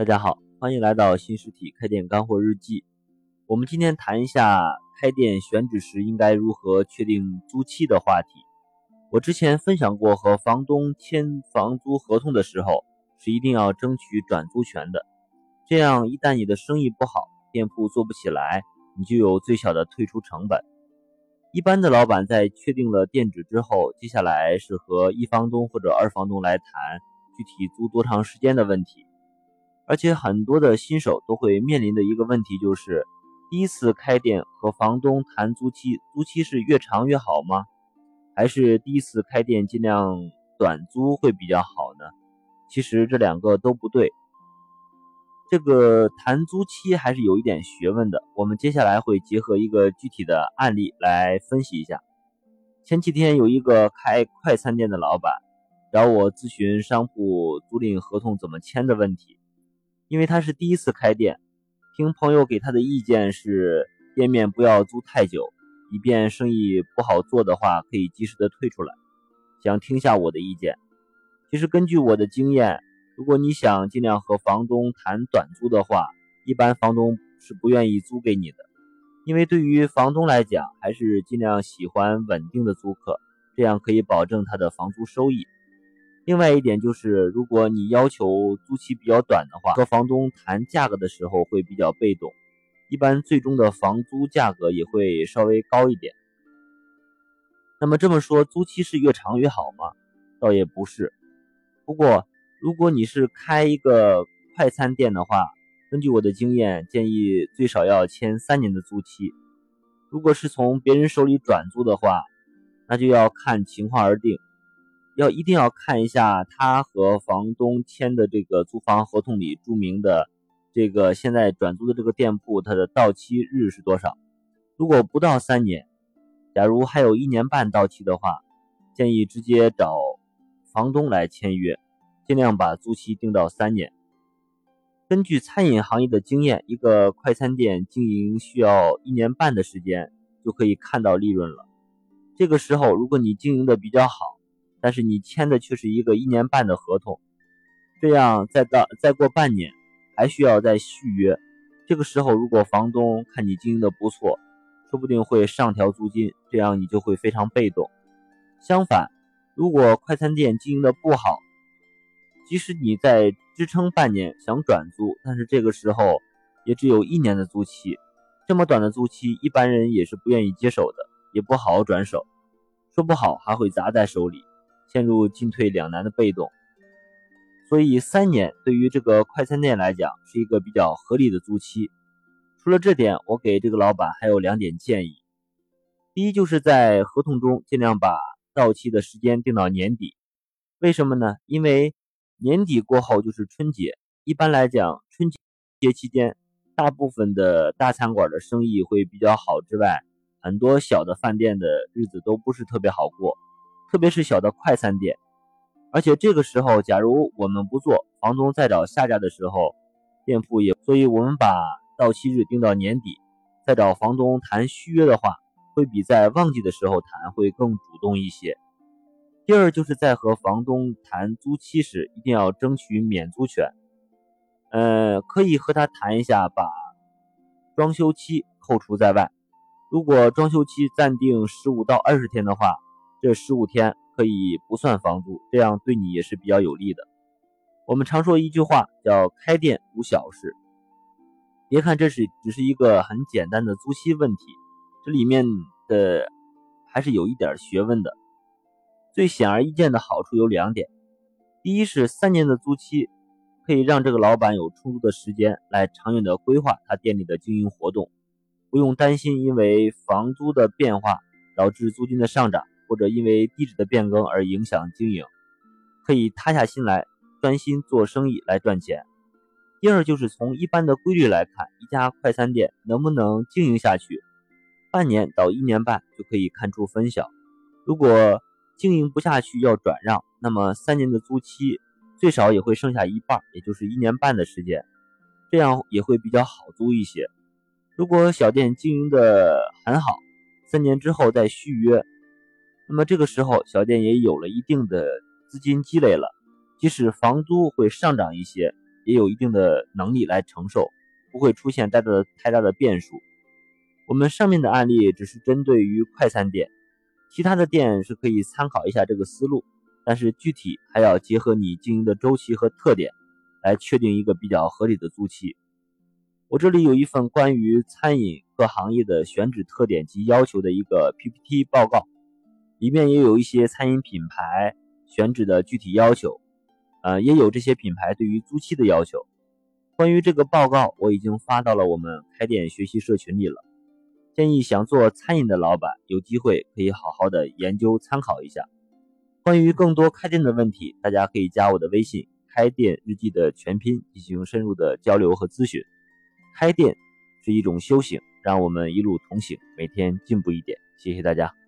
大家好，欢迎来到新实体开店干货日记。我们今天谈一下开店选址时应该如何确定租期的话题。我之前分享过，和房东签房租合同的时候是一定要争取转租权的。这样一旦你的生意不好，店铺做不起来，你就有最小的退出成本。一般的老板在确定了店址之后，接下来是和一房东或者二房东来谈具体租多长时间的问题。而且很多的新手都会面临的一个问题就是，第一次开店和房东谈租期，租期是越长越好吗？还是第一次开店尽量短租会比较好呢？其实这两个都不对。这个谈租期还是有一点学问的。我们接下来会结合一个具体的案例来分析一下。前几天有一个开快餐店的老板找我咨询商铺租赁合同怎么签的问题。因为他是第一次开店，听朋友给他的意见是，店面不要租太久，以便生意不好做的话可以及时的退出来。想听下我的意见。其实根据我的经验，如果你想尽量和房东谈短租的话，一般房东是不愿意租给你的，因为对于房东来讲，还是尽量喜欢稳定的租客，这样可以保证他的房租收益。另外一点就是，如果你要求租期比较短的话，和房东谈价格的时候会比较被动，一般最终的房租价格也会稍微高一点。那么这么说，租期是越长越好吗？倒也不是。不过，如果你是开一个快餐店的话，根据我的经验，建议最少要签三年的租期。如果是从别人手里转租的话，那就要看情况而定。要一定要看一下他和房东签的这个租房合同里注明的这个现在转租的这个店铺，它的到期日是多少？如果不到三年，假如还有一年半到期的话，建议直接找房东来签约，尽量把租期定到三年。根据餐饮行业的经验，一个快餐店经营需要一年半的时间就可以看到利润了。这个时候，如果你经营的比较好，但是你签的却是一个一年半的合同，这样再到再过半年还需要再续约，这个时候如果房东看你经营的不错，说不定会上调租金，这样你就会非常被动。相反，如果快餐店经营的不好，即使你在支撑半年想转租，但是这个时候也只有一年的租期，这么短的租期一般人也是不愿意接手的，也不好转手，说不好还会砸在手里。陷入进退两难的被动，所以三年对于这个快餐店来讲是一个比较合理的租期。除了这点，我给这个老板还有两点建议：第一，就是在合同中尽量把到期的时间定到年底。为什么呢？因为年底过后就是春节，一般来讲，春节期间大部分的大餐馆的生意会比较好之外，很多小的饭店的日子都不是特别好过。特别是小的快餐店，而且这个时候，假如我们不做，房东再找下家的时候，店铺也，所以我们把到期日定到年底，再找房东谈续约的话，会比在旺季的时候谈会更主动一些。第二，就是在和房东谈租期时，一定要争取免租权，呃，可以和他谈一下，把装修期扣除在外。如果装修期暂定十五到二十天的话。这十五天可以不算房租，这样对你也是比较有利的。我们常说一句话叫“开店无小事”，别看这是只是一个很简单的租期问题，这里面的还是有一点学问的。最显而易见的好处有两点：第一是三年的租期可以让这个老板有充足的时间来长远的规划他店里的经营活动，不用担心因为房租的变化导致租金的上涨。或者因为地址的变更而影响经营，可以塌下心来专心做生意来赚钱。第二就是从一般的规律来看，一家快餐店能不能经营下去，半年到一年半就可以看出分晓。如果经营不下去要转让，那么三年的租期最少也会剩下一半，也就是一年半的时间，这样也会比较好租一些。如果小店经营的很好，三年之后再续约。那么这个时候，小店也有了一定的资金积累了，即使房租会上涨一些，也有一定的能力来承受，不会出现大的太大的变数。我们上面的案例只是针对于快餐店，其他的店是可以参考一下这个思路，但是具体还要结合你经营的周期和特点，来确定一个比较合理的租期。我这里有一份关于餐饮各行业的选址特点及要求的一个 PPT 报告，里面也有一些餐饮品牌选址的具体要求，呃，也有这些品牌对于租期的要求。关于这个报告，我已经发到了我们开店学习社群里了，建议想做餐饮的老板有机会可以好好的研究参考一下。关于更多开店的问题，大家可以加我的微信“开店日记”的全拼进行深入的交流和咨询。开店是一种修行，让我们一路同行，每天进步一点。谢谢大家。